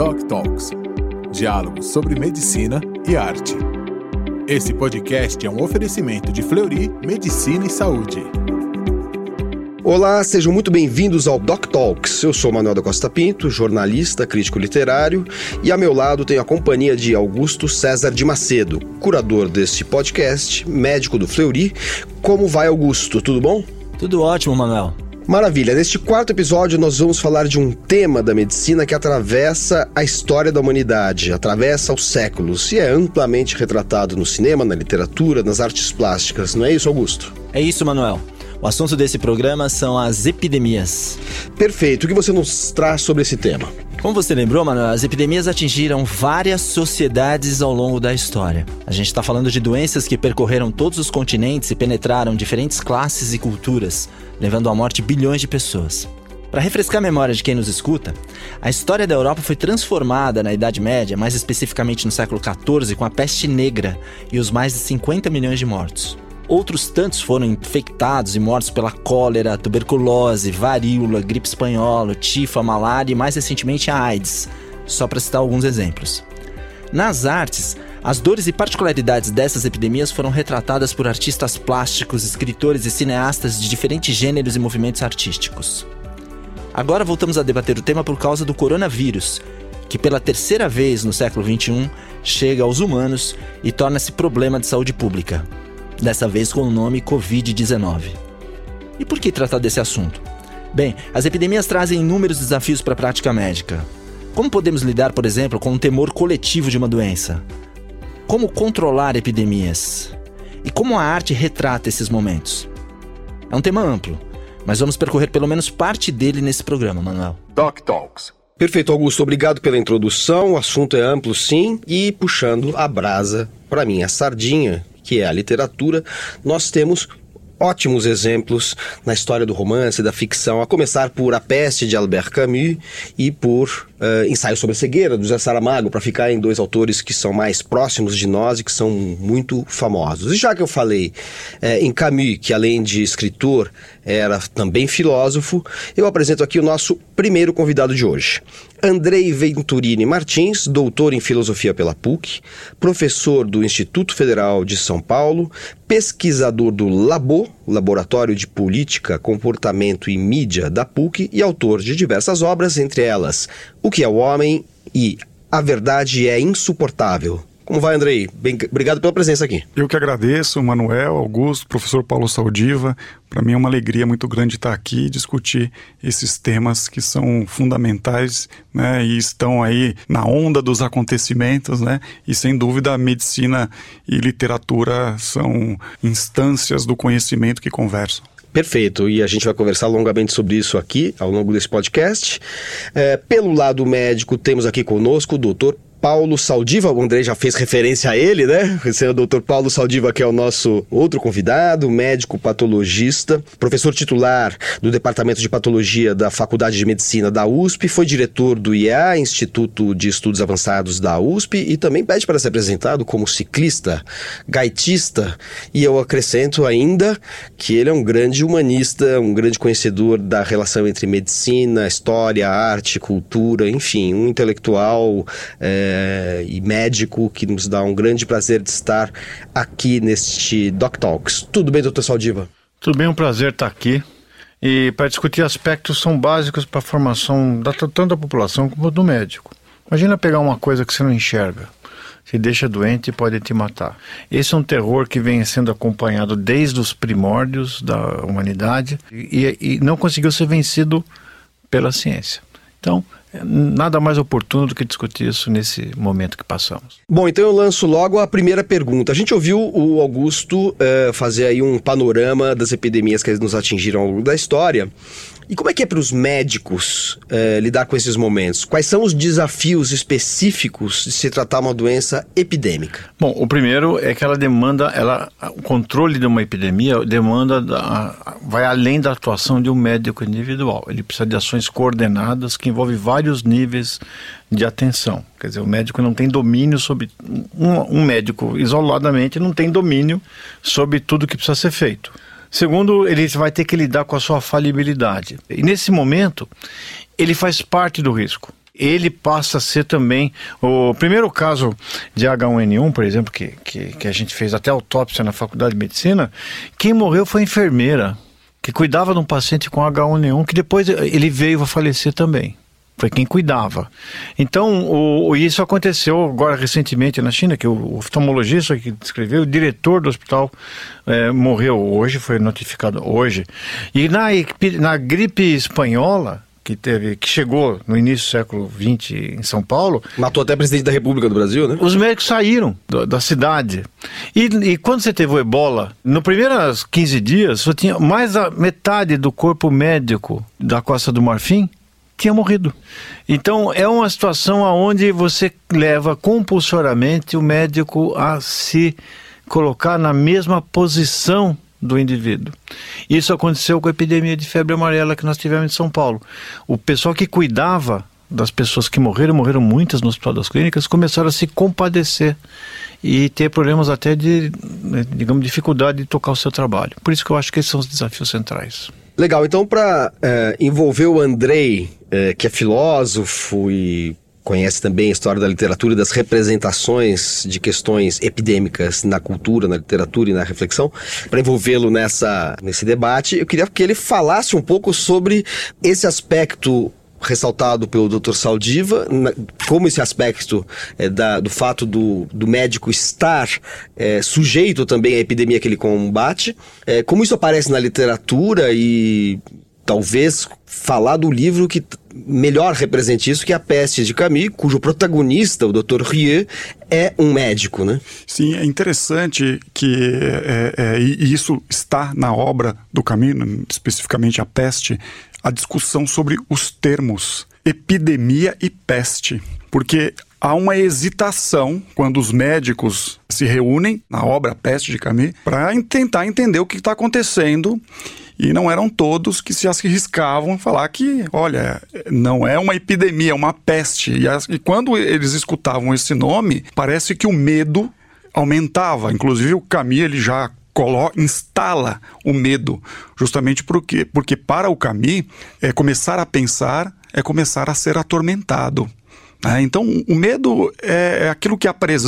Doc Talks diálogos sobre medicina e arte. Esse podcast é um oferecimento de Fleury Medicina e Saúde. Olá, sejam muito bem-vindos ao Doc Talks. Eu sou Manuel da Costa Pinto, jornalista, crítico literário, e a meu lado tenho a companhia de Augusto César de Macedo, curador deste podcast, médico do Fleury. Como vai, Augusto? Tudo bom? Tudo ótimo, Manuel. Maravilha. Neste quarto episódio, nós vamos falar de um tema da medicina que atravessa a história da humanidade, atravessa os séculos e é amplamente retratado no cinema, na literatura, nas artes plásticas. Não é isso, Augusto? É isso, Manuel. O assunto desse programa são as epidemias. Perfeito. O que você nos traz sobre esse tema? Como você lembrou, Manuel, as epidemias atingiram várias sociedades ao longo da história. A gente está falando de doenças que percorreram todos os continentes e penetraram diferentes classes e culturas, levando à morte bilhões de pessoas. Para refrescar a memória de quem nos escuta, a história da Europa foi transformada na Idade Média, mais especificamente no século XIV, com a peste negra e os mais de 50 milhões de mortos. Outros tantos foram infectados e mortos pela cólera, tuberculose, varíola, gripe espanhola, tifa, malária e mais recentemente a AIDS, só para citar alguns exemplos. Nas artes, as dores e particularidades dessas epidemias foram retratadas por artistas plásticos, escritores e cineastas de diferentes gêneros e movimentos artísticos. Agora voltamos a debater o tema por causa do coronavírus, que pela terceira vez no século XXI chega aos humanos e torna-se problema de saúde pública dessa vez com o nome Covid-19. E por que tratar desse assunto? Bem, as epidemias trazem inúmeros desafios para a prática médica. Como podemos lidar, por exemplo, com o temor coletivo de uma doença? Como controlar epidemias? E como a arte retrata esses momentos? É um tema amplo, mas vamos percorrer pelo menos parte dele nesse programa, Manuel. Doc Talks. Perfeito, Augusto. Obrigado pela introdução. O assunto é amplo, sim, e puxando a brasa para mim, a sardinha que é a literatura, nós temos ótimos exemplos na história do romance, da ficção, a começar por A Peste de Albert Camus e por uh, Ensaio sobre a Cegueira, do José Saramago, para ficar em dois autores que são mais próximos de nós e que são muito famosos. E já que eu falei uh, em Camus, que além de escritor era também filósofo, eu apresento aqui o nosso primeiro convidado de hoje. Andrei Venturini Martins, doutor em filosofia pela PUC, professor do Instituto Federal de São Paulo, pesquisador do Labo, Laboratório de Política, Comportamento e Mídia da PUC e autor de diversas obras, entre elas O que é o Homem e A Verdade é Insuportável, como vai, Andrei? Bem, obrigado pela presença aqui. Eu que agradeço, Manuel, Augusto, professor Paulo Saldiva. Para mim é uma alegria muito grande estar aqui e discutir esses temas que são fundamentais né, e estão aí na onda dos acontecimentos. Né, e sem dúvida a medicina e literatura são instâncias do conhecimento que conversam. Perfeito, e a gente vai conversar longamente sobre isso aqui ao longo desse podcast. É, pelo lado médico, temos aqui conosco o doutor Paulo Saldiva, o André já fez referência a ele, né? Esse é o Dr. Paulo Saldiva, que é o nosso outro convidado, médico patologista, professor titular do Departamento de Patologia da Faculdade de Medicina da USP, foi diretor do IEA, Instituto de Estudos Avançados da USP, e também pede para ser apresentado como ciclista, gaitista, e eu acrescento ainda que ele é um grande humanista, um grande conhecedor da relação entre medicina, história, arte, cultura, enfim, um intelectual. É, e médico, que nos dá um grande prazer de estar aqui neste Doc Talks. Tudo bem, doutor Saldiva? Tudo bem, um prazer estar aqui. E para discutir aspectos são básicos para a formação da, tanto da população como do médico. Imagina pegar uma coisa que você não enxerga te deixa doente e pode te matar. Esse é um terror que vem sendo acompanhado desde os primórdios da humanidade e, e não conseguiu ser vencido pela ciência. Então, nada mais oportuno do que discutir isso nesse momento que passamos. Bom, então eu lanço logo a primeira pergunta. A gente ouviu o Augusto uh, fazer aí um panorama das epidemias que nos atingiram ao longo da história. E como é que é para os médicos uh, lidar com esses momentos? Quais são os desafios específicos de se tratar uma doença epidêmica? Bom, o primeiro é que ela demanda, ela, o controle de uma epidemia demanda, da, vai além da atuação de um médico individual. Ele precisa de ações coordenadas que envolvem vários níveis de atenção. Quer dizer, o médico não tem domínio sobre. Um, um médico isoladamente não tem domínio sobre tudo que precisa ser feito. Segundo, ele vai ter que lidar com a sua falibilidade. E nesse momento, ele faz parte do risco. ele passa a ser também o primeiro caso de H1N1, por exemplo, que, que, que a gente fez até autópsia na Faculdade de Medicina, quem morreu foi a enfermeira que cuidava de um paciente com H1N1 que depois ele veio a falecer também foi quem cuidava. Então, o, isso aconteceu agora recentemente na China, que o oftalmologista que descreveu, o diretor do hospital é, morreu hoje, foi notificado hoje. E na, na gripe espanhola, que teve, que chegou no início do século XX em São Paulo. Matou até presidente da República do Brasil, né? Os médicos saíram do, da cidade. E, e, quando você teve o ebola, no primeiros 15 dias, só tinha mais da metade do corpo médico da Costa do Marfim tinha morrido. Então é uma situação onde você leva compulsoriamente o médico a se colocar na mesma posição do indivíduo. Isso aconteceu com a epidemia de febre amarela que nós tivemos em São Paulo. O pessoal que cuidava das pessoas que morreram, morreram muitas no Hospital das Clínicas, começaram a se compadecer e ter problemas até de, né, digamos, dificuldade de tocar o seu trabalho. Por isso que eu acho que esses são os desafios centrais. Legal, então para é, envolver o Andrei, é, que é filósofo e conhece também a história da literatura e das representações de questões epidêmicas na cultura, na literatura e na reflexão, para envolvê-lo nessa nesse debate, eu queria que ele falasse um pouco sobre esse aspecto ressaltado pelo Dr. Saldiva, como esse aspecto é, da, do fato do, do médico estar é, sujeito também à epidemia que ele combate, é, como isso aparece na literatura e talvez falar do livro que melhor represente isso, que é A Peste de Camus, cujo protagonista, o Dr. Rieu, é um médico, né? Sim, é interessante que é, é, e isso está na obra do Camus, especificamente A Peste, a discussão sobre os termos epidemia e peste, porque há uma hesitação quando os médicos se reúnem na obra Peste de Camus para tentar entender o que está acontecendo. E não eram todos que se arriscavam a falar que, olha, não é uma epidemia, é uma peste. E, as, e quando eles escutavam esse nome, parece que o medo aumentava. Inclusive o Camus ele já coloca, instala o medo, justamente porque, porque para o Camus, é começar a pensar é começar a ser atormentado. Né? então, o medo é, é aquilo que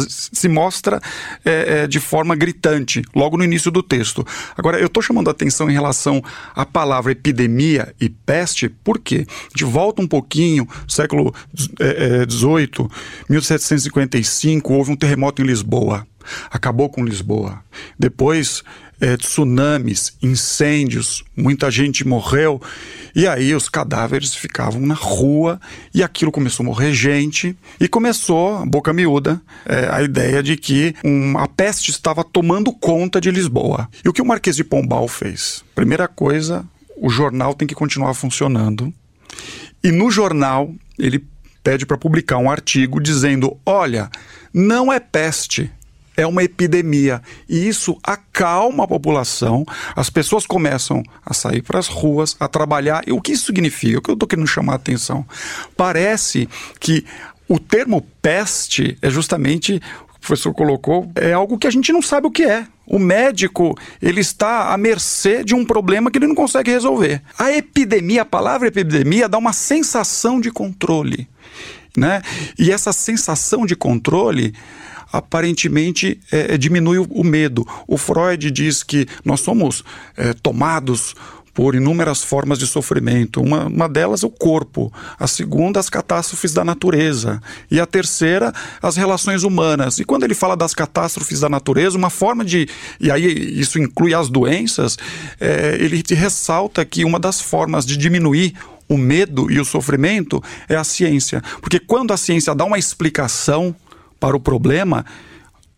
se mostra é, é, de forma gritante, logo no início do texto. Agora, eu estou chamando a atenção em relação à palavra epidemia e peste, porque de volta um pouquinho, século XVIII, 1755, houve um terremoto em Lisboa acabou com Lisboa. Depois, é, tsunamis, incêndios, muita gente morreu. E aí os cadáveres ficavam na rua e aquilo começou a morrer gente e começou, boca miúda, é, a ideia de que um, a peste estava tomando conta de Lisboa. E o que o Marquês de Pombal fez? Primeira coisa, o jornal tem que continuar funcionando. E no jornal ele pede para publicar um artigo dizendo: olha, não é peste, é uma epidemia. E isso acalma a população, as pessoas começam a sair para as ruas, a trabalhar. E o que isso significa? O que eu estou querendo chamar a atenção? Parece que o termo peste é justamente o professor colocou, é algo que a gente não sabe o que é. O médico, ele está à mercê de um problema que ele não consegue resolver. A epidemia, a palavra epidemia dá uma sensação de controle, né? E essa sensação de controle aparentemente é, é, diminui o, medo. O Freud diz que nós somos é, tomados por inúmeras formas de sofrimento. Uma, uma delas é o corpo, a segunda, as catástrofes da natureza, e a terceira, as relações humanas. E quando ele fala das catástrofes da natureza, uma forma de. E aí isso inclui as doenças, é, ele ressalta que uma das formas de diminuir o medo e o sofrimento é a ciência. Porque quando a ciência dá uma explicação para o problema,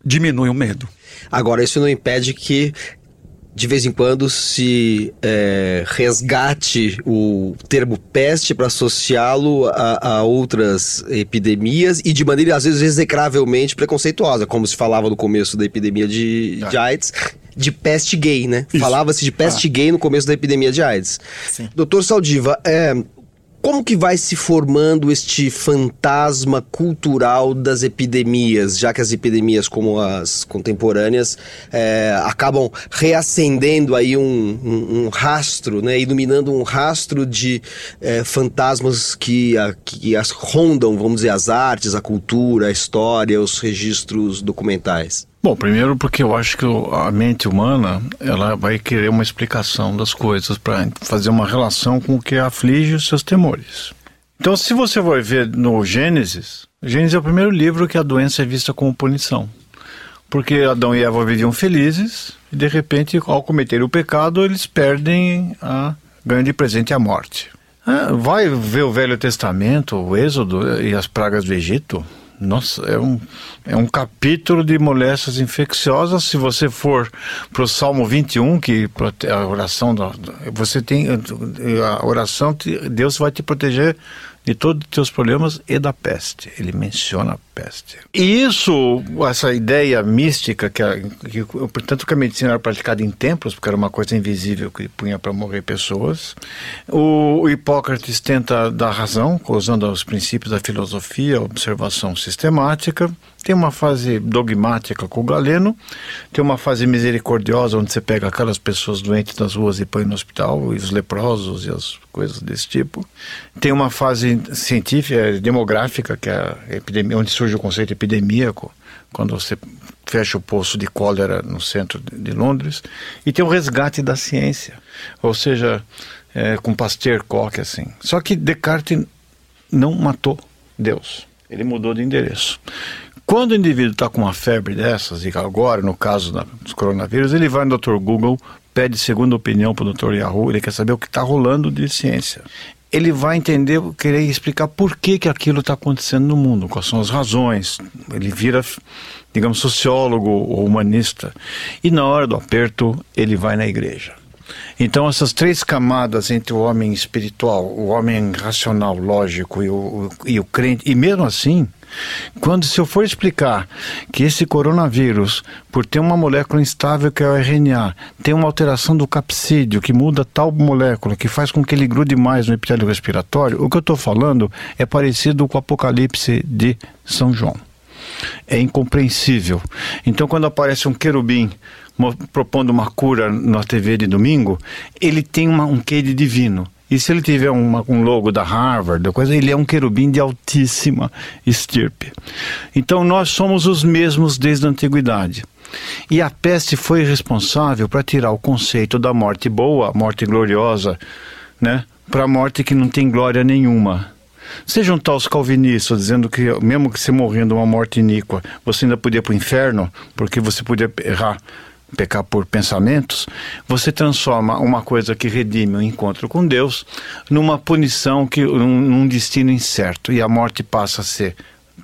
diminui o medo. Agora, isso não impede que de vez em quando se é, resgate o termo peste para associá-lo a, a, outras epidemias e de maneira às vezes execravelmente preconceituosa, como se falava no começo da epidemia de, de AIDS, de peste gay, né? Falava-se de peste ah. gay no começo da epidemia de AIDS. Sim. Doutor Saldiva, é, como que vai se formando este fantasma cultural das epidemias, já que as epidemias como as contemporâneas é, acabam reacendendo aí um, um, um, rastro, né, iluminando um rastro de é, fantasmas que, a, que as rondam, vamos dizer, as artes, a cultura, a história, os registros documentais? Bom, primeiro porque eu acho que a mente humana ela vai querer uma explicação das coisas para fazer uma relação com o que aflige os seus temores. Então, se você vai ver no Gênesis, Gênesis é o primeiro livro que a doença é vista como punição. Porque Adão e Eva viviam felizes e, de repente, ao cometer o pecado, eles perdem a grande presente a morte. Ah, vai ver o Velho Testamento, o Êxodo e as pragas do Egito. Nossa, é um, é um capítulo de moléstias infecciosas. Se você for para o Salmo 21, que a oração, você tem a oração, Deus vai te proteger de todos os teus problemas e da peste. Ele menciona a peste. E isso, essa ideia mística, que, que portanto que a medicina era praticada em templos, porque era uma coisa invisível que punha para morrer pessoas. O, o, Hipócrates tenta dar razão, usando os princípios da filosofia, observação sistemática. Tem uma fase dogmática com o Galeno, tem uma fase misericordiosa, onde você pega aquelas pessoas doentes das ruas e põe no hospital, e os leprosos e as coisas desse tipo. Tem uma fase científica, demográfica, que é a epidemia, onde surge o conceito epidemíaco, quando você fecha o poço de cólera no centro de Londres. E tem o resgate da ciência, ou seja, é, com Pasteur, Koch, assim. Só que Descartes não matou Deus, ele mudou de endereço. Quando o indivíduo está com uma febre dessas, e agora, no caso da, dos coronavírus, ele vai no Dr. Google, pede segunda opinião para o Dr. Yahoo, ele quer saber o que está rolando de ciência. Ele vai entender, querer explicar por que, que aquilo está acontecendo no mundo, quais são as razões. Ele vira, digamos, sociólogo ou humanista. E na hora do aperto, ele vai na igreja. Então, essas três camadas entre o homem espiritual, o homem racional, lógico e o, e o crente, e mesmo assim, quando se eu for explicar que esse coronavírus, por ter uma molécula instável que é o RNA, tem uma alteração do capsídeo que muda tal molécula que faz com que ele grude mais no epitélio respiratório, o que eu estou falando é parecido com o Apocalipse de São João. É incompreensível. Então, quando aparece um querubim propondo uma cura na TV de domingo, ele tem uma, um quê de divino. E se ele tiver uma, um logo da Harvard, coisa, ele é um querubim de altíssima estirpe. Então nós somos os mesmos desde a antiguidade. E a peste foi responsável para tirar o conceito da morte boa, morte gloriosa, né, para a morte que não tem glória nenhuma. Você juntar os calvinistas dizendo que mesmo que você morrendo uma morte iníqua, você ainda podia para o inferno, porque você podia errar pecar por pensamentos, você transforma uma coisa que redime o encontro com Deus numa punição que num, num destino incerto e a morte passa a ser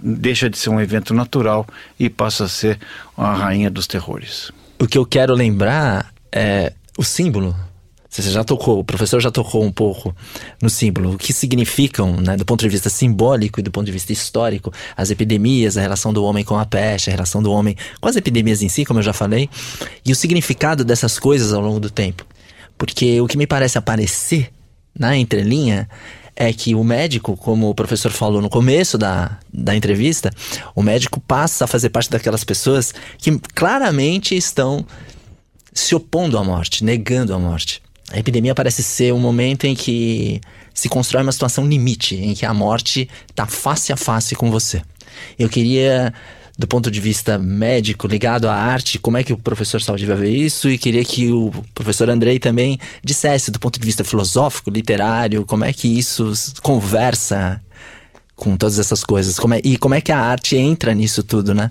deixa de ser um evento natural e passa a ser a rainha dos terrores. O que eu quero lembrar é o símbolo você já tocou, o professor já tocou um pouco no símbolo, o que significam, né, do ponto de vista simbólico e do ponto de vista histórico, as epidemias, a relação do homem com a peste, a relação do homem com as epidemias em si, como eu já falei, e o significado dessas coisas ao longo do tempo. Porque o que me parece aparecer na entrelinha é que o médico, como o professor falou no começo da, da entrevista, o médico passa a fazer parte daquelas pessoas que claramente estão se opondo à morte, negando a morte. A epidemia parece ser um momento em que se constrói uma situação limite, em que a morte está face a face com você. Eu queria, do ponto de vista médico, ligado à arte, como é que o professor Saldiva vê isso, e queria que o professor Andrei também dissesse, do ponto de vista filosófico, literário, como é que isso conversa com todas essas coisas, como é, e como é que a arte entra nisso tudo, né?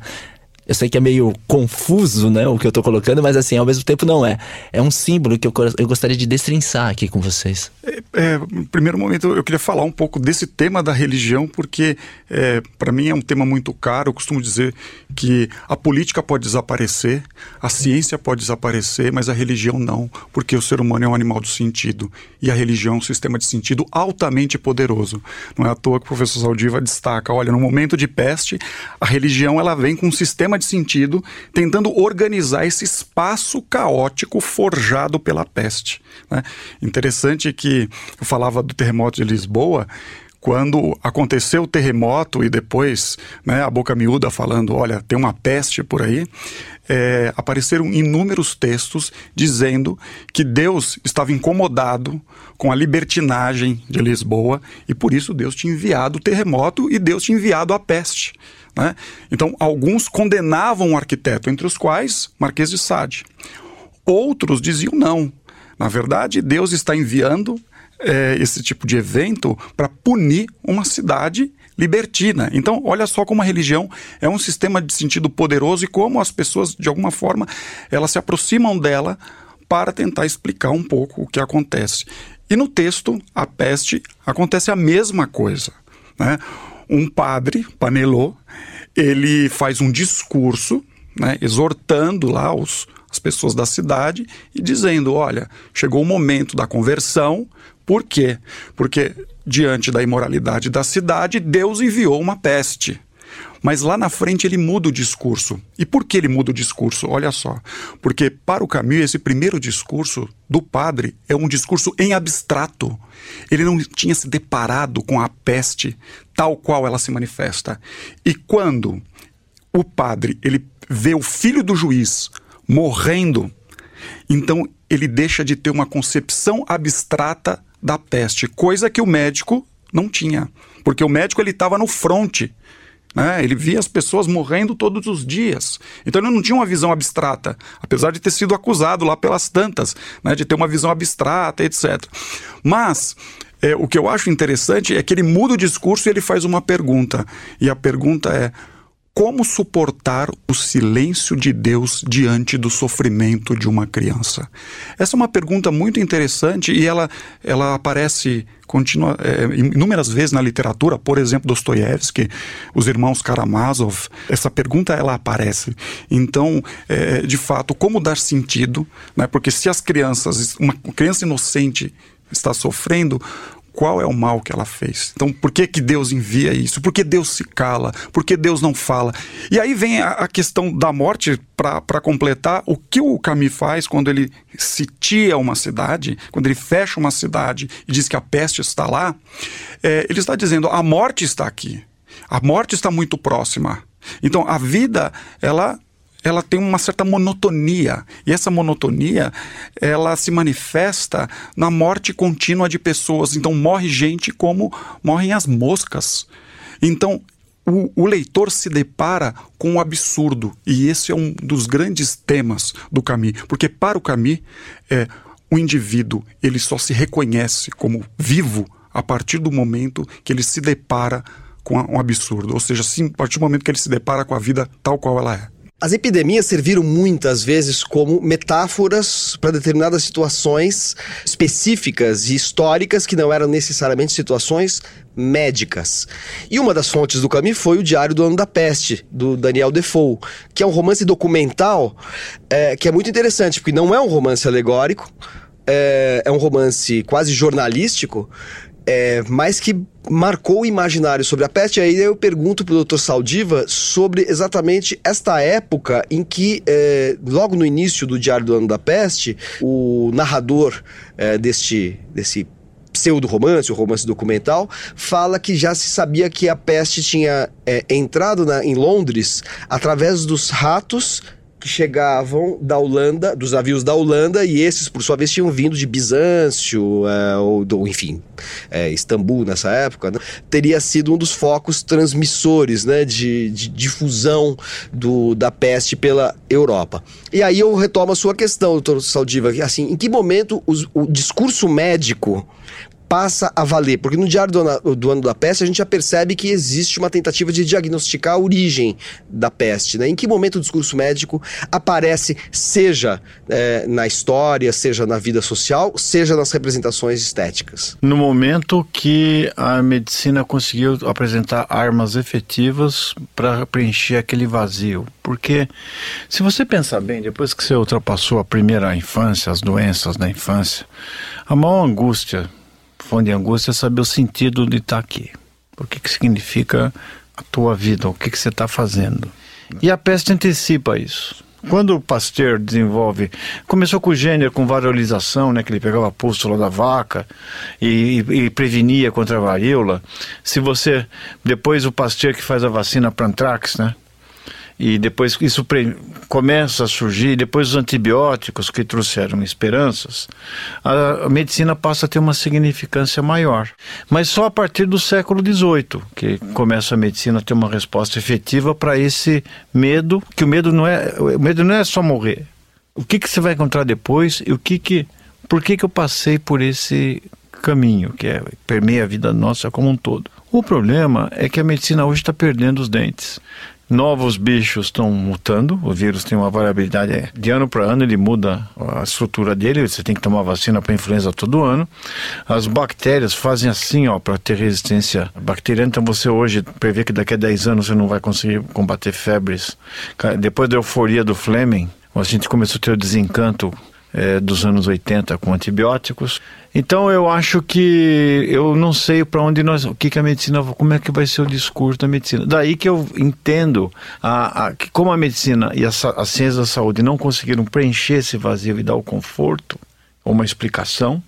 Eu sei que é meio confuso, né, o que eu tô colocando, mas assim, ao mesmo tempo não é. É um símbolo que eu, eu gostaria de destrinçar aqui com vocês. É, é, primeiro momento, eu queria falar um pouco desse tema da religião, porque é, para mim é um tema muito caro. Eu costumo dizer que a política pode desaparecer, a ciência pode desaparecer, mas a religião não, porque o ser humano é um animal do sentido e a religião é um sistema de sentido altamente poderoso. Não é à toa que o professor Saldiva destaca: olha, no momento de peste, a religião ela vem com um sistema de sentido, tentando organizar esse espaço caótico forjado pela peste. Né? Interessante que eu falava do terremoto de Lisboa, quando aconteceu o terremoto e depois né, a boca miúda falando, olha, tem uma peste por aí, é, apareceram inúmeros textos dizendo que Deus estava incomodado com a libertinagem de Lisboa e por isso Deus tinha enviado o terremoto e Deus tinha enviado a peste. Né? Então, alguns condenavam o arquiteto, entre os quais Marquês de Sade. Outros diziam não. Na verdade, Deus está enviando é, esse tipo de evento para punir uma cidade libertina. Então, olha só como a religião é um sistema de sentido poderoso e como as pessoas, de alguma forma, elas se aproximam dela para tentar explicar um pouco o que acontece. E no texto, a peste, acontece a mesma coisa. Né? Um padre, Panelô, ele faz um discurso né, exortando lá os, as pessoas da cidade e dizendo: olha, chegou o momento da conversão, por quê? Porque diante da imoralidade da cidade, Deus enviou uma peste. Mas lá na frente ele muda o discurso. E por que ele muda o discurso? Olha só. Porque para o Camus, esse primeiro discurso do padre é um discurso em abstrato. Ele não tinha se deparado com a peste tal qual ela se manifesta. E quando o padre ele vê o filho do juiz morrendo, então ele deixa de ter uma concepção abstrata da peste, coisa que o médico não tinha, porque o médico ele estava no fronte. Né? Ele via as pessoas morrendo todos os dias. Então ele não tinha uma visão abstrata, apesar de ter sido acusado lá pelas tantas, né? de ter uma visão abstrata, etc. Mas é, o que eu acho interessante é que ele muda o discurso e ele faz uma pergunta. E a pergunta é: como suportar o silêncio de Deus diante do sofrimento de uma criança? Essa é uma pergunta muito interessante e ela, ela aparece continua, é, inúmeras vezes na literatura, por exemplo, Dostoiévski, os irmãos Karamazov. Essa pergunta ela aparece. Então, é, de fato, como dar sentido? Né? Porque se as crianças, uma criança inocente está sofrendo, qual é o mal que ela fez. Então, por que, que Deus envia isso? Por que Deus se cala? Por que Deus não fala? E aí vem a, a questão da morte para completar. O que o Camus faz quando ele sitia uma cidade, quando ele fecha uma cidade e diz que a peste está lá, é, ele está dizendo a morte está aqui. A morte está muito próxima. Então, a vida, ela ela tem uma certa monotonia. E essa monotonia, ela se manifesta na morte contínua de pessoas. Então morre gente como morrem as moscas. Então o, o, leitor se depara com o absurdo. E esse é um dos grandes temas do Camus. Porque para o Camus, é, o indivíduo ele só se reconhece como vivo a partir do momento que ele se depara com um absurdo. Ou seja, sim, a partir do momento que ele se depara com a vida tal qual ela é. As epidemias serviram muitas vezes como metáforas para determinadas situações específicas e históricas que não eram necessariamente situações médicas. E uma das fontes do Camus foi o Diário do Ano da Peste, do Daniel Defoe, que é um romance documental é, que é muito interessante, porque não é um romance alegórico, é, é um romance quase jornalístico, é, mas que marcou o imaginário sobre a peste. Aí eu pergunto para o Dr. Saldiva sobre exatamente esta época em que, é, logo no início do Diário do Ano da Peste, o narrador é, deste, desse pseudo-romance, o romance documental, fala que já se sabia que a peste tinha é, entrado na, em Londres através dos ratos que chegavam da Holanda, dos navios da Holanda, e esses, por sua vez, tinham vindo de Bizâncio, é, ou do, enfim, é, Istambul nessa época, né? teria sido um dos focos transmissores né, de, de difusão do, da peste pela Europa. E aí eu retomo a sua questão, doutor Saldiva, assim, em que momento os, o discurso médico passa a valer? Porque no Diário do ano, do ano, da Peste a gente já percebe que existe uma tentativa de diagnosticar a origem da peste. Né? Em que momento o discurso médico aparece, seja é, na história, seja na vida social, seja nas representações estéticas? No momento que a medicina conseguiu apresentar armas efetivas para preencher aquele vazio. Porque, se você pensar bem, depois que você ultrapassou a primeira infância, as doenças da infância, a maior angústia fonte de angústia é saber o sentido de estar aqui. O que, que significa a tua vida, o que, que você está fazendo. E a peste antecipa isso. Quando o Pasteur desenvolve, começou com o Jenner com variolização, né, que ele pegava a pústula da vaca e, e, e, prevenia contra a varíola. Se você depois o Pasteur que faz a vacina para antrax, né, e depois isso começa a surgir, depois os antibióticos que trouxeram esperanças, a, medicina passa a ter uma significância maior. Mas só a partir do século XVIII que começa a medicina a ter uma resposta efetiva para esse medo, que o medo não é, o medo não é só morrer. O que, que você vai encontrar depois e o que que, por que que eu passei por esse caminho que é, permeia a vida nossa como um todo. O problema é que a medicina hoje está perdendo os dentes novos bichos estão mutando, o vírus tem uma variabilidade é, de ano para ano, ele muda a estrutura dele, você tem que tomar vacina para influenza todo ano. As bactérias fazem assim, ó, para ter resistência bacteriana, então você hoje prevê que daqui a 10 anos você não vai conseguir combater febres. Depois da euforia do Fleming, a gente começou a ter o desencanto é, dos anos 80 com antibióticos. Então eu acho que eu não sei para onde nós, o que, que a medicina, como é que vai ser o discurso da medicina. Daí que eu entendo a, a, que como a medicina e a, a ciência da saúde não conseguiram preencher esse vazio e dar o conforto, uma explicação,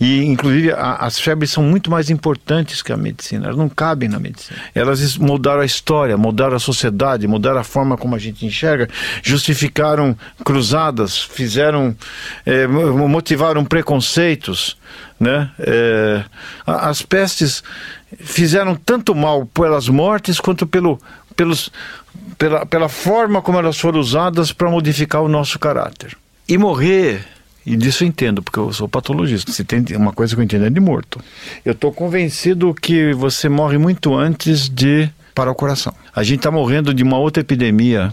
e, inclusive, a, as febres são muito mais importantes que a medicina. Elas não cabem na medicina. Elas mudaram a história, mudaram a sociedade, mudaram a forma como a gente enxerga, justificaram cruzadas, fizeram, é, motivaram preconceitos. Né? É, as pestes fizeram tanto mal pelas mortes quanto pelo, pelos, pela, pela forma como elas foram usadas para modificar o nosso caráter. E morrer e disso eu entendo, porque eu sou patologista. Se tem uma coisa que eu entendo é de morto. Eu estou convencido que você morre muito antes de para o coração. A gente está morrendo de uma outra epidemia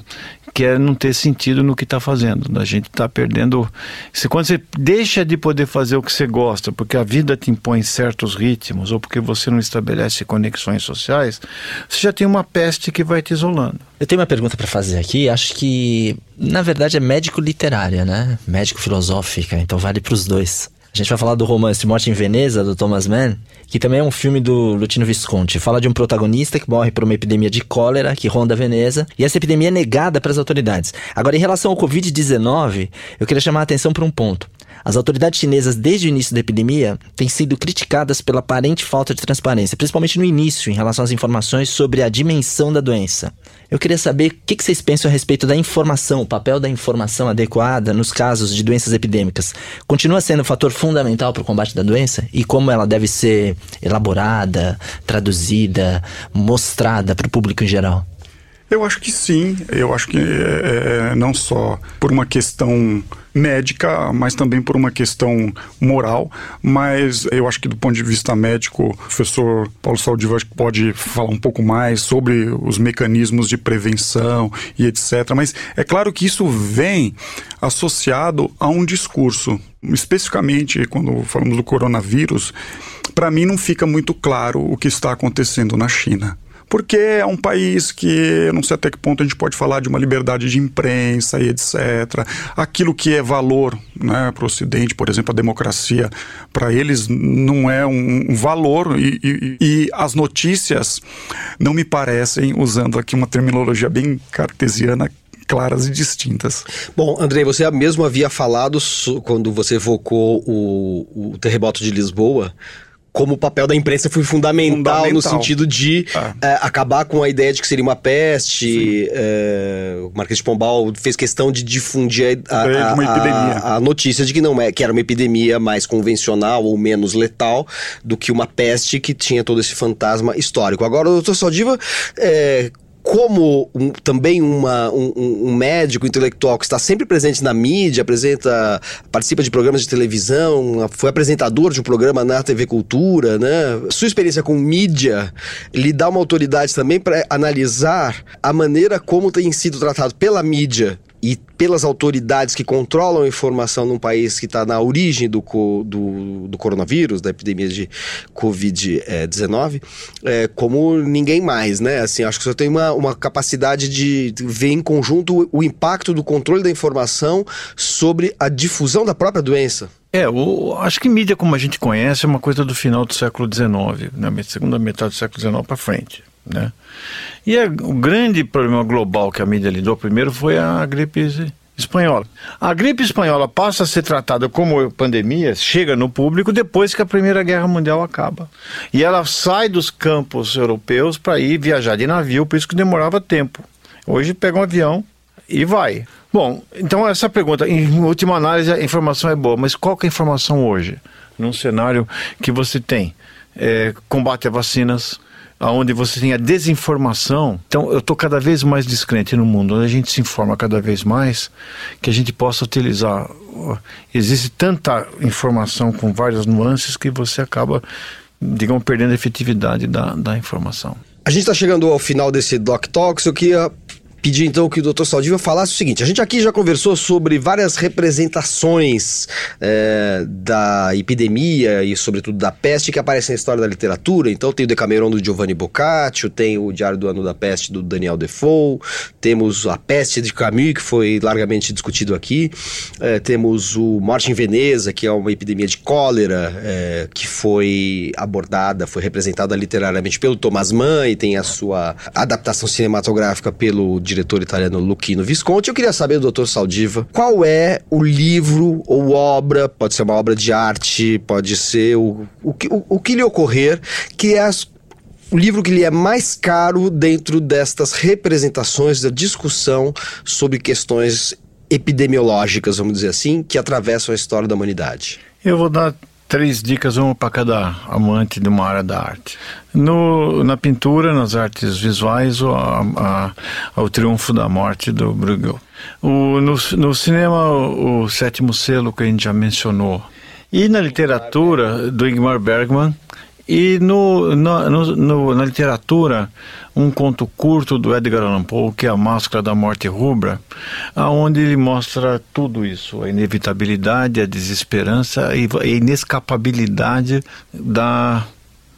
que é não ter sentido no que está fazendo. A gente está perdendo. Se quando você deixa de poder fazer o que você gosta, porque a vida te impõe certos ritmos ou porque você não estabelece conexões sociais, você já tem uma peste que vai te isolando. Eu tenho uma pergunta para fazer aqui. Acho que na verdade é médico literária, né? Médico filosófica. Então vale para os dois. A gente vai falar do romance Morte em Veneza, do Thomas Mann, que também é um filme do Lutino Visconti. Fala de um protagonista que morre por uma epidemia de cólera que ronda Veneza, e essa epidemia é negada pelas autoridades. Agora, em relação ao Covid-19, eu queria chamar a atenção para um ponto. As autoridades chinesas, desde o início da epidemia, têm sido criticadas pela aparente falta de transparência, principalmente no início, em relação às informações sobre a dimensão da doença. Eu queria saber o que vocês pensam a respeito da informação, o papel da informação adequada nos casos de doenças epidêmicas. Continua sendo um fator fundamental para o combate da doença? E como ela deve ser elaborada, traduzida, mostrada para o público em geral? Eu acho que sim. Eu acho que é, é, não só por uma questão médica, mas também por uma questão moral. Mas eu acho que do ponto de vista médico, o professor Paulo Saldiva pode falar um pouco mais sobre os mecanismos de prevenção e etc. Mas é claro que isso vem associado a um discurso. Especificamente quando falamos do coronavírus, para mim não fica muito claro o que está acontecendo na China porque é um país que eu não sei até que ponto a gente pode falar de uma liberdade de imprensa e etc. Aquilo que é valor né, para o Ocidente, por exemplo, a democracia, para eles não é um, valor e, e, e, as notícias não me parecem, usando aqui uma terminologia bem cartesiana, claras e distintas. Bom, Andrei, você mesmo havia falado quando você evocou o, o terremoto de Lisboa como o papel da imprensa foi fundamental, fundamental. no sentido de é. É, acabar com a ideia de que seria uma peste. É, o Marquês de Pombal fez questão de difundir a, a, a, a, notícia de que não é que era uma epidemia mais convencional ou menos letal do que uma peste que tinha todo esse fantasma histórico. Agora, o doutor Saldiva é, como um, também uma, um, um, médico intelectual que está sempre presente na mídia, apresenta, participa de programas de televisão, foi apresentador de um programa na TV Cultura, né? Sua experiência com mídia lhe dá uma autoridade também para analisar a maneira como tem sido tratado pela mídia e pelas autoridades que controlam a informação num país que está na origem do, do, do, coronavírus, da epidemia de Covid-19, é, como ninguém mais, né? Assim, acho que você tem uma, uma capacidade de ver em conjunto o, o impacto do controle da informação sobre a difusão da própria doença. É, o, acho que mídia como a gente conhece é uma coisa do final do século XIX, na né? segunda metade do século XIX para frente. Né? E é, o grande problema global que a mídia lidou primeiro foi a gripe espanhola. A gripe espanhola passa a ser tratada como pandemia, chega no público depois que a Primeira Guerra Mundial acaba. E ela sai dos campos europeus para ir viajar de navio, por isso que demorava tempo. Hoje pega um avião e vai. Bom, então essa pergunta, em última análise, a informação é boa, mas qual é a informação hoje? Num cenário que você tem é, combate a vacinas, onde você tem a desinformação. Então, eu estou cada vez mais descrente no mundo, onde a gente se informa cada vez mais, que a gente possa utilizar. Existe tanta informação com várias nuances que você acaba, digamos, perdendo a efetividade da, da informação. A gente está chegando ao final desse Doc Talks. Eu queria pedir então que o Dr. Saldiva falasse o seguinte: a gente aqui já conversou sobre várias representações é, da epidemia e, sobretudo, da peste que aparecem na história da literatura. Então, tem o Decameron do Giovanni Boccaccio, tem o Diário do Ano da Peste do Daniel Defoe, temos a Peste de Camus, que foi largamente discutido aqui, é, temos o Morte em Veneza, que é uma epidemia de cólera é, que foi abordada, foi representada literariamente pelo Thomas Mann e tem a sua adaptação cinematográfica pelo diretor italiano Luchino Visconti. Eu queria saber do Dr. Saldiva qual é o livro ou obra, pode ser uma obra de arte, pode ser o, o, o, o que lhe ocorrer, que é as, o livro que lhe é mais caro dentro destas representações da discussão sobre questões epidemiológicas, vamos dizer assim, que atravessam a história da humanidade. Eu vou dar três dicas, uma para cada amante de uma área da arte. No, na pintura, nas artes visuais, o, a, a, o Triunfo da Morte do Bruegel. O, no, no cinema, o, o Sétimo Selo, que a gente já mencionou. E na literatura, do Ingmar Bergman, e no, no, no, na literatura, um conto curto do Edgar Allan Poe, que é A Máscara da Morte Rubra, aonde ele mostra tudo isso, a inevitabilidade, a desesperança e a inescapabilidade da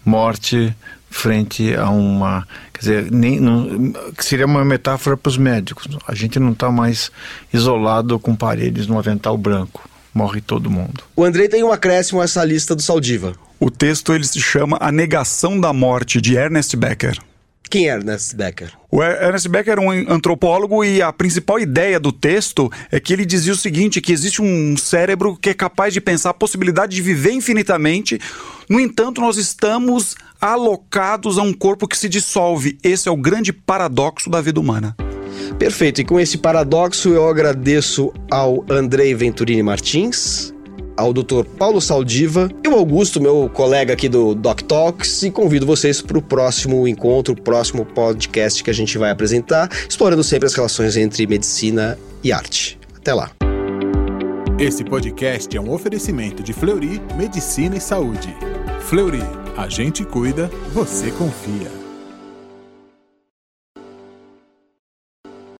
morte frente a uma, quer dizer, nem, não, seria uma metáfora para os médicos. A gente não está mais isolado com paredes no avental branco. Morre todo mundo. O Andrei tem um acréscimo a essa lista do Saldiva. O texto ele se chama A Negação da Morte, de Ernest Becker. Quem é Ernest Becker? O Ernest Becker era um antropólogo e a principal ideia do texto é que ele dizia o seguinte, que existe um cérebro que é capaz de pensar a possibilidade de viver infinitamente, no entanto nós estamos alocados a um corpo que se dissolve. Esse é o grande paradoxo da vida humana. Perfeito, e com esse paradoxo eu agradeço ao Andrei Venturini Martins, ao Dr. Paulo Saldiva e o Augusto, meu colega aqui do Doc Talks, e convido vocês para o próximo encontro, o próximo podcast que a gente vai apresentar, explorando sempre as relações entre medicina e arte. Até lá. Esse podcast é um oferecimento de Fleury Medicina e Saúde. Fleury, a gente cuida, você confia.